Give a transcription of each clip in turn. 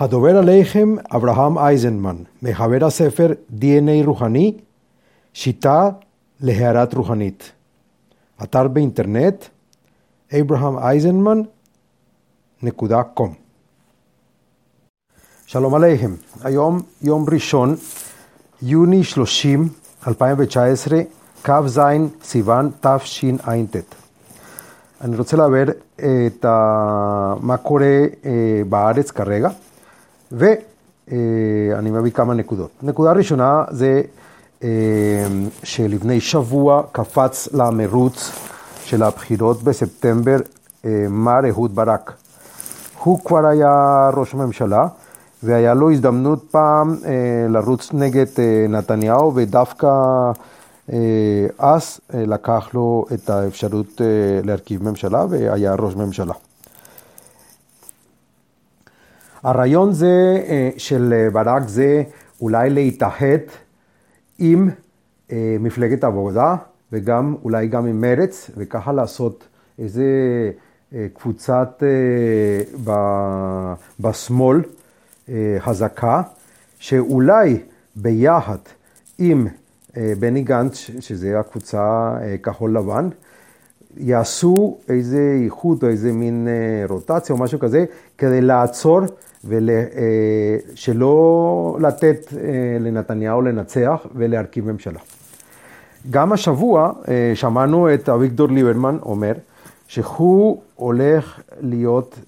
הדובר עליכם אברהם אייזנמן, מחבר הספר DNA רוחני, שיטה להערת רוחנית. אתר באינטרנט abrahameisenman.com שלום עליכם, היום יום ראשון, יוני 30, 2019, כ"ז סיוון תשע"ט. אני רוצה להעביר את ה... מה קורה בארץ כרגע, ואני מביא כמה נקודות. נקודה ראשונה זה שלפני שבוע קפץ למרוץ של הבחירות בספטמבר מר אהוד ברק. הוא כבר היה ראש הממשלה, והיה לו הזדמנות פעם לרוץ נגד נתניהו, ודווקא אז לקח לו את האפשרות להרכיב ממשלה, והיה ראש ממשלה. הרעיון זה של ברק זה אולי להתאחד עם מפלגת העבודה, וגם אולי גם עם מרץ, וככה לעשות איזה קבוצת בשמאל חזקה, שאולי ביחד עם בני גנץ, שזה הקבוצה כחול לבן, יעשו איזה איחוד או איזה מין רוטציה או משהו כזה, כדי לעצור ושלא לתת לנתניהו לנצח ולהרכיב ממשלה. גם השבוע שמענו את אביגדור ליברמן אומר שהוא הולך להיות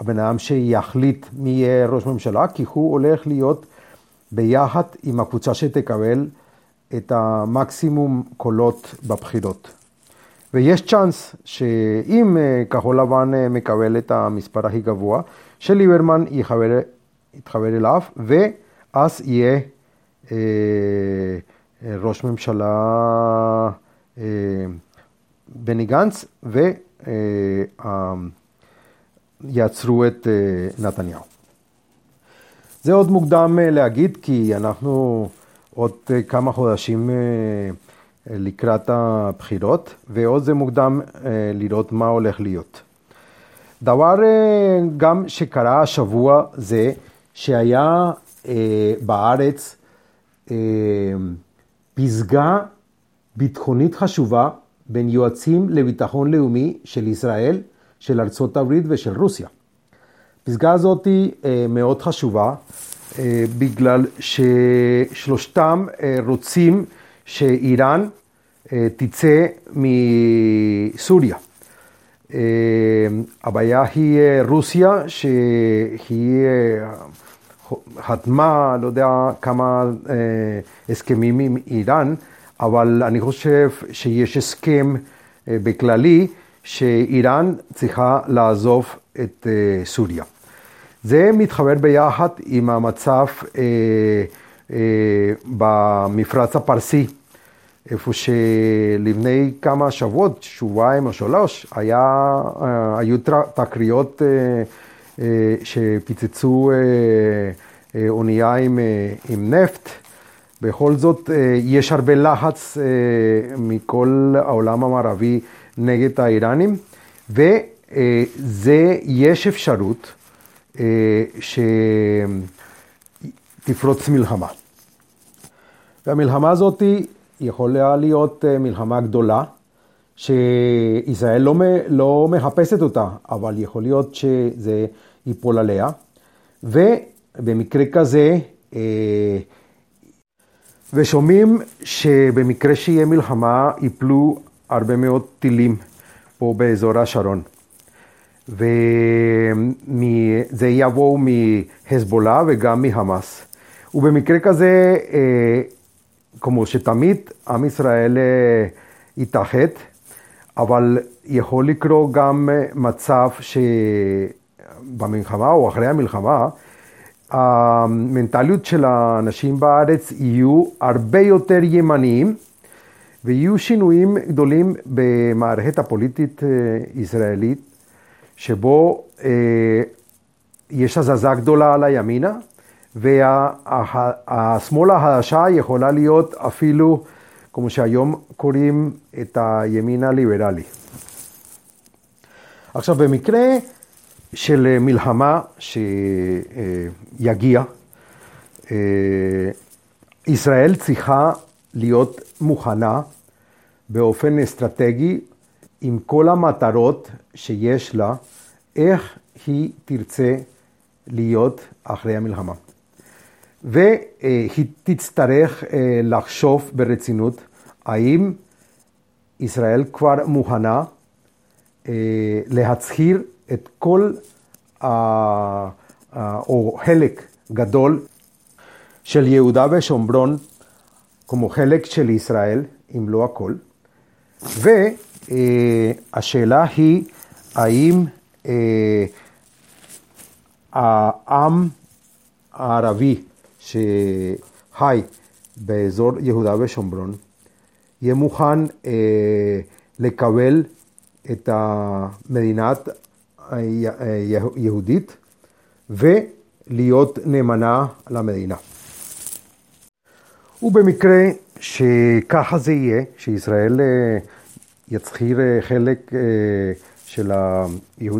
הבן אדם שיחליט מי יהיה ראש ממשלה, כי הוא הולך להיות ביחד עם הקבוצה שתקבל את המקסימום קולות בבחירות. ויש צ'אנס שאם כחול לבן מקבל את המספר הכי גבוה, שליברמן יתחבר, יתחבר אליו, ואז יהיה אה, ראש ממשלה אה, בני גנץ, ויעצרו אה, את אה, נתניהו. זה עוד מוקדם להגיד, כי אנחנו עוד כמה חודשים לקראת הבחירות, ועוד זה מוקדם לראות מה הולך להיות. דבר גם שקרה השבוע זה שהיה בארץ פסגה ביטחונית חשובה בין יועצים לביטחון לאומי של ישראל, של ארצות הברית ושל רוסיה. הפסגה הזאת היא מאוד חשובה, בגלל ששלושתם רוצים שאיראן תצא מסוריה. הבעיה היא רוסיה, שהיא חתמה, לא יודע כמה הסכמים עם איראן, אבל אני חושב שיש הסכם בכללי שאיראן צריכה לעזוב את סוריה. זה מתחבר ביחד עם המצב במפרץ הפרסי, איפה שלפני כמה שבועות, שבועיים או שלוש, היה, היו תקריות שפיצצו אונייה עם, עם נפט. בכל זאת, יש הרבה לחץ מכל העולם המערבי נגד האיראנים, וזה, יש אפשרות שתפרוץ מלחמה. והמלחמה הזאת יכולה להיות מלחמה גדולה, שישראל לא, לא מחפשת אותה, אבל יכול להיות שזה ייפול עליה. ובמקרה כזה, ושומעים שבמקרה שיהיה מלחמה, ייפלו הרבה מאוד טילים פה באזור השרון. וזה יבואו מהזבולה וגם מחמאס. ובמקרה כזה, כמו שתמיד, עם ישראל יתאחד, אבל יכול לקרות גם מצב שבמלחמה או אחרי המלחמה, המנטליות של האנשים בארץ יהיו הרבה יותר ימניים, ויהיו שינויים גדולים במערכת הפוליטית ישראלית, שבו יש הזזה גדולה על הימינה, והשמאל החדשה יכולה להיות אפילו, כמו שהיום קוראים, את הימין הליברלי. עכשיו, במקרה של מלחמה שיגיע, ישראל צריכה להיות מוכנה באופן אסטרטגי עם כל המטרות שיש לה, איך היא תרצה להיות אחרי המלחמה. והיא תצטרך לחשוב ברצינות האם ישראל כבר מוכנה להצהיר את כל, או חלק גדול של יהודה ושומרון כמו חלק של ישראל, אם לא הכל. והשאלה היא, האם העם הערבי שחי באזור יהודה ושומרון, יהיה מוכן לקבל את המדינת היהודית ולהיות נאמנה למדינה. ובמקרה שככה זה יהיה, שישראל יצהיר חלק של, ה...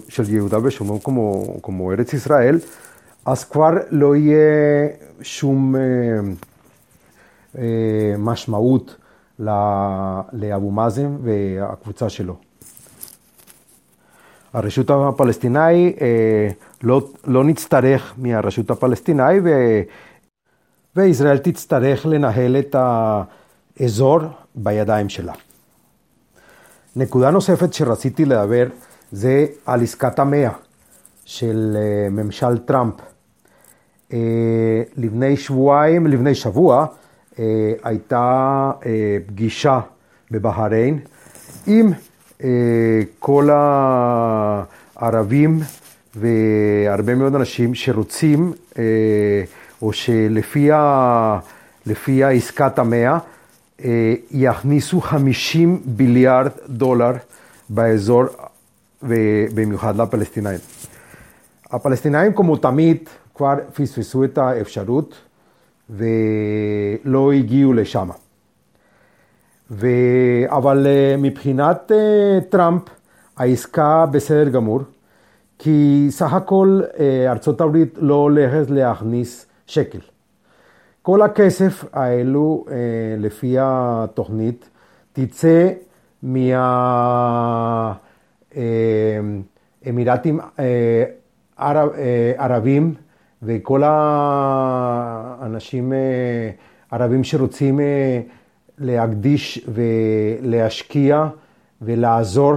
של יהודה ושומרון כמו, כמו ארץ ישראל, אז כבר לא יהיה שום משמעות לאבו מאזן והקבוצה שלו. הרשות הפלסטיני לא, לא נצטרך מהרשות הפלסטיני ו... וישראל תצטרך לנהל את האזור בידיים שלה. נקודה נוספת שרציתי לדבר זה על עסקת המאה של ממשל טראמפ. לפני שבועיים, לפני שבוע, הייתה פגישה בבחריין עם כל הערבים והרבה מאוד אנשים שרוצים, או שלפי עסקת המאה, יכניסו 50 ביליארד דולר באזור, ובמיוחד לפלסטינאים. הפלסטינאים כמו תמיד כבר פספסו את האפשרות ולא הגיעו לשם. ו... אבל מבחינת טראמפ העסקה בסדר גמור, כי סך הכל ארצות הברית לא הולכת להכניס שקל. כל הכסף האלו לפי התוכנית תצא מהאמירטים ערבים וכל האנשים ערבים שרוצים להקדיש ולהשקיע ולעזור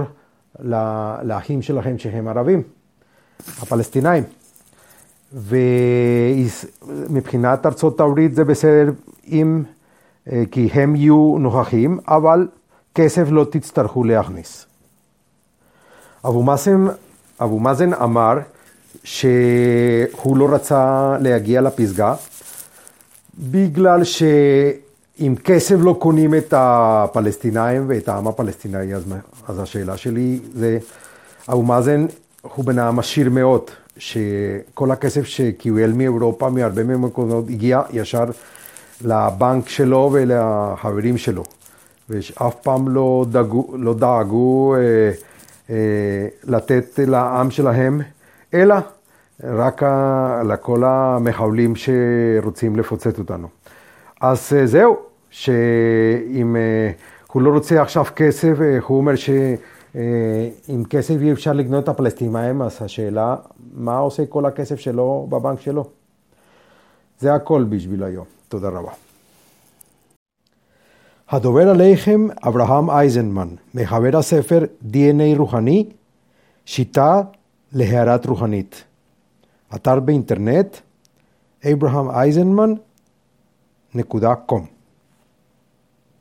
לאחים שלכם שהם ערבים, הפלסטינאים. ומבחינת ארצות הברית זה בסדר אם, כי הם יהיו נוכחים, אבל כסף לא תצטרכו להכניס. אבו מאזן אמר שהוא לא רצה להגיע לפסגה, בגלל שאם כסף לא קונים את הפלסטינאים ואת העם הפלסטיני, אז, אז השאלה שלי זה, אבו מאזן הוא בן אדם עשיר מאוד, שכל הכסף שקיבל מאירופה, מהרבה מקומות, הגיע ישר לבנק שלו ולחברים שלו. ואף פעם לא דאגו, לא דאגו אה, אה, לתת לעם שלהם, אלא רק לכל המחבלים שרוצים לפוצץ אותנו. אז אה, זהו, שאם אה, הוא לא רוצה עכשיו כסף, אה, הוא אומר שעם כסף אי אפשר לקנות את הפלסטינים, אז השאלה, מה עושה כל הכסף שלו בבנק שלו? זה הכל בשביל היום. תודה רבה. הדובר עליכם אברהם אייזנמן, מחבר הספר DNA רוחני, שיטה להערת רוחנית. אתר באינטרנט abrahameisenman.com